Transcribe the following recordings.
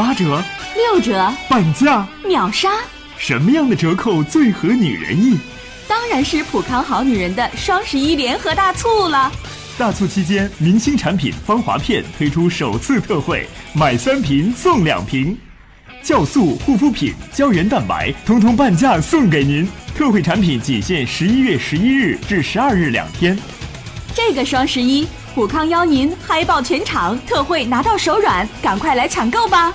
八折、六折、半价、秒杀，什么样的折扣最合女人意？当然是普康好女人的双十一联合大促了。大促期间，明星产品芳华片推出首次特惠，买三瓶送两瓶，酵素、护肤品、胶原蛋白，通通半价送给您。特惠产品仅限十一月十一日至十二日两天。这个双十一，普康邀您嗨爆全场，特惠拿到手软，赶快来抢购吧！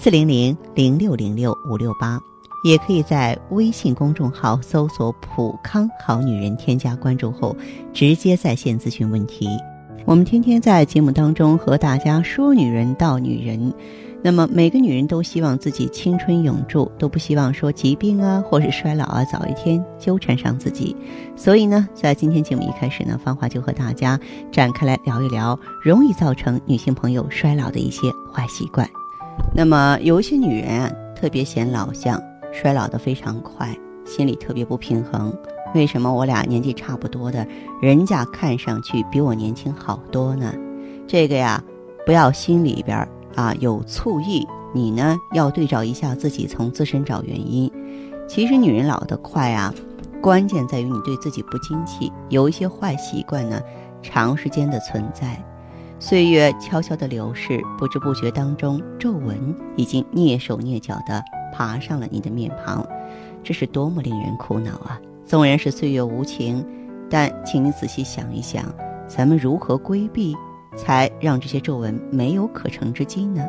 四零零零六零六五六八。也可以在微信公众号搜索“普康好女人”，添加关注后，直接在线咨询问题。我们天天在节目当中和大家说女人到女人，那么每个女人都希望自己青春永驻，都不希望说疾病啊或是衰老啊早一天纠缠上自己。所以呢，在今天节目一开始呢，芳华就和大家展开来聊一聊容易造成女性朋友衰老的一些坏习惯。那么有一些女人啊，特别显老相。衰老的非常快，心里特别不平衡。为什么我俩年纪差不多的，人家看上去比我年轻好多呢？这个呀，不要心里边啊有醋意，你呢要对照一下自己，从自身找原因。其实女人老得快啊，关键在于你对自己不精细，有一些坏习惯呢，长时间的存在。岁月悄悄的流逝，不知不觉当中，皱纹已经蹑手蹑脚的。爬上了你的面庞，这是多么令人苦恼啊！纵然是岁月无情，但请你仔细想一想，咱们如何规避，才让这些皱纹没有可乘之机呢？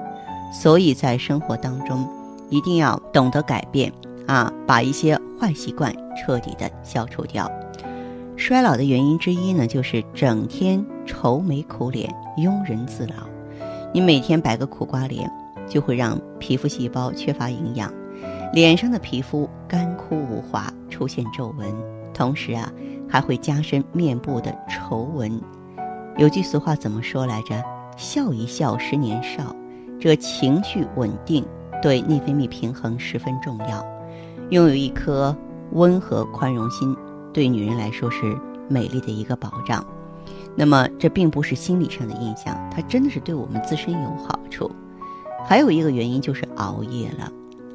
所以在生活当中，一定要懂得改变啊，把一些坏习惯彻底的消除掉。衰老的原因之一呢，就是整天愁眉苦脸、庸人自扰。你每天摆个苦瓜脸。就会让皮肤细胞缺乏营养，脸上的皮肤干枯无华，出现皱纹，同时啊，还会加深面部的愁纹。有句俗话怎么说来着？笑一笑，十年少。这情绪稳定对内分泌平衡十分重要。拥有一颗温和宽容心，对女人来说是美丽的一个保障。那么，这并不是心理上的印象，它真的是对我们自身有好处。还有一个原因就是熬夜了，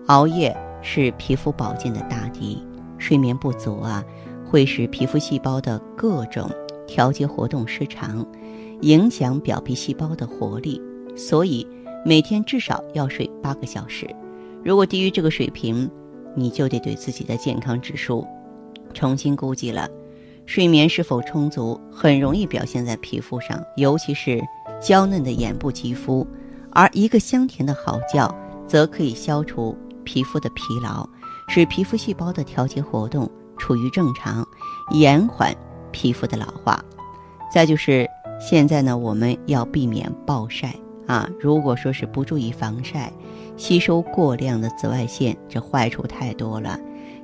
熬夜是皮肤保健的大敌。睡眠不足啊，会使皮肤细胞的各种调节活动失常，影响表皮细胞的活力。所以每天至少要睡八个小时。如果低于这个水平，你就得对自己的健康指数重新估计了。睡眠是否充足，很容易表现在皮肤上，尤其是娇嫩的眼部肌肤。而一个香甜的好觉，则可以消除皮肤的疲劳，使皮肤细胞的调节活动处于正常，延缓皮肤的老化。再就是现在呢，我们要避免暴晒啊。如果说是不注意防晒，吸收过量的紫外线，这坏处太多了。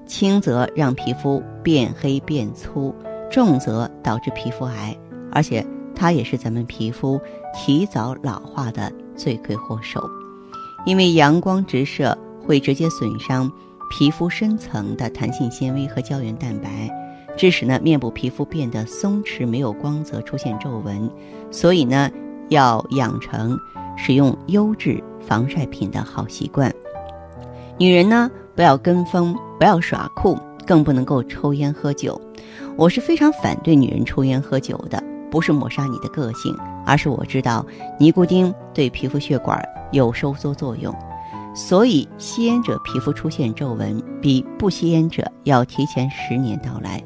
轻则让皮肤变黑变粗，重则导致皮肤癌，而且它也是咱们皮肤提早老化的。罪魁祸首，因为阳光直射会直接损伤皮肤深层的弹性纤维和胶原蛋白，致使呢面部皮肤变得松弛、没有光泽，出现皱纹。所以呢，要养成使用优质防晒品的好习惯。女人呢，不要跟风，不要耍酷，更不能够抽烟喝酒。我是非常反对女人抽烟喝酒的。不是抹杀你的个性，而是我知道尼古丁对皮肤血管有收缩作用，所以吸烟者皮肤出现皱纹比不吸烟者要提前十年到来。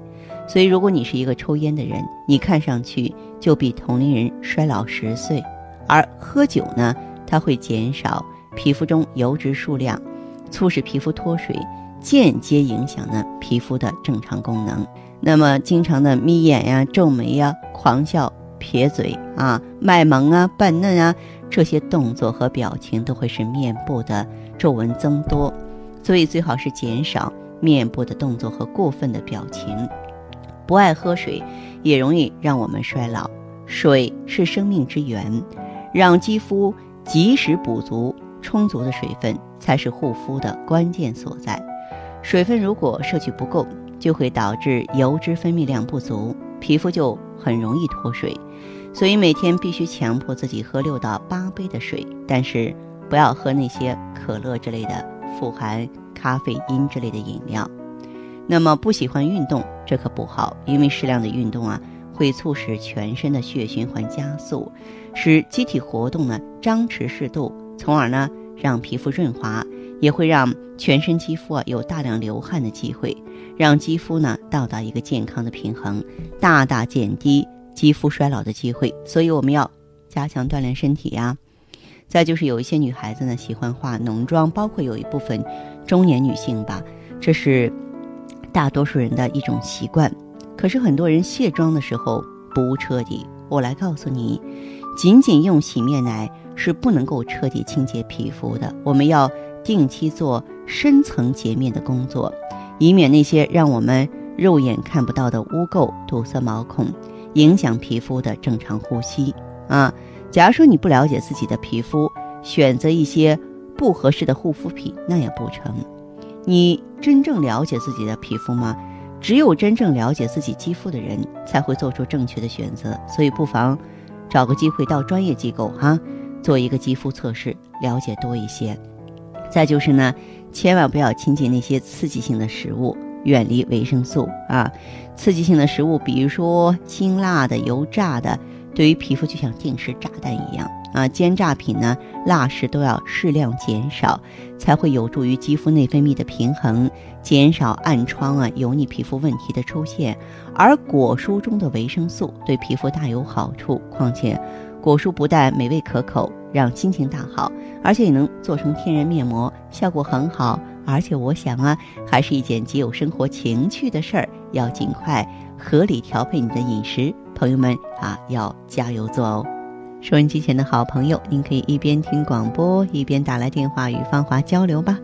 所以，如果你是一个抽烟的人，你看上去就比同龄人衰老十岁。而喝酒呢，它会减少皮肤中油脂数量，促使皮肤脱水，间接影响呢皮肤的正常功能。那么，经常的眯眼呀、皱眉呀、狂笑、撇嘴啊、卖萌啊、扮嫩啊，这些动作和表情都会使面部的皱纹增多，所以最好是减少面部的动作和过分的表情。不爱喝水也容易让我们衰老，水是生命之源，让肌肤及时补足充足的水分才是护肤的关键所在。水分如果摄取不够，就会导致油脂分泌量不足，皮肤就很容易脱水。所以每天必须强迫自己喝六到八杯的水，但是不要喝那些可乐之类的富含咖啡因之类的饮料。那么不喜欢运动，这可不好，因为适量的运动啊，会促使全身的血循环加速，使机体活动呢张弛适度，从而呢让皮肤润滑，也会让全身肌肤啊有大量流汗的机会，让肌肤呢到达一个健康的平衡，大大减低肌肤衰老的机会。所以我们要加强锻炼身体呀。再就是有一些女孩子呢喜欢化浓妆，包括有一部分中年女性吧，这是。大多数人的一种习惯，可是很多人卸妆的时候不彻底。我来告诉你，仅仅用洗面奶是不能够彻底清洁皮肤的。我们要定期做深层洁面的工作，以免那些让我们肉眼看不到的污垢堵塞毛孔，影响皮肤的正常呼吸。啊，假如说你不了解自己的皮肤，选择一些不合适的护肤品，那也不成。你真正了解自己的皮肤吗？只有真正了解自己肌肤的人，才会做出正确的选择。所以不妨找个机会到专业机构哈，做一个肌肤测试，了解多一些。再就是呢，千万不要亲近那些刺激性的食物，远离维生素啊。刺激性的食物，比如说辛辣的、油炸的，对于皮肤就像定时炸弹一样。啊，煎炸品呢，辣食都要适量减少，才会有助于肌肤内分泌的平衡，减少暗疮啊、油腻皮肤问题的出现。而果蔬中的维生素对皮肤大有好处，况且果蔬不但美味可口，让心情大好，而且也能做成天然面膜，效果很好。而且我想啊，还是一件极有生活情趣的事儿，要尽快合理调配你的饮食。朋友们啊，要加油做哦！收音机前的好朋友，您可以一边听广播，一边打来电话与芳华交流吧。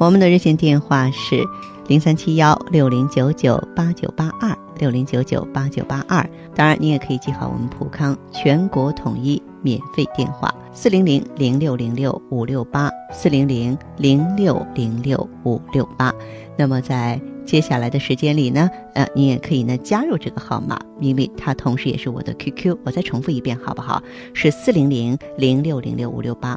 我们的热线电话是零三七幺六零九九八九八二六零九九八九八二。当然，你也可以记好我们普康全国统一免费电话四零零零六零六五六八四零零零六零六五六八。那么在。接下来的时间里呢，呃，你也可以呢加入这个号码，因为它同时也是我的 QQ。我再重复一遍，好不好？是四零零零六零六五六八，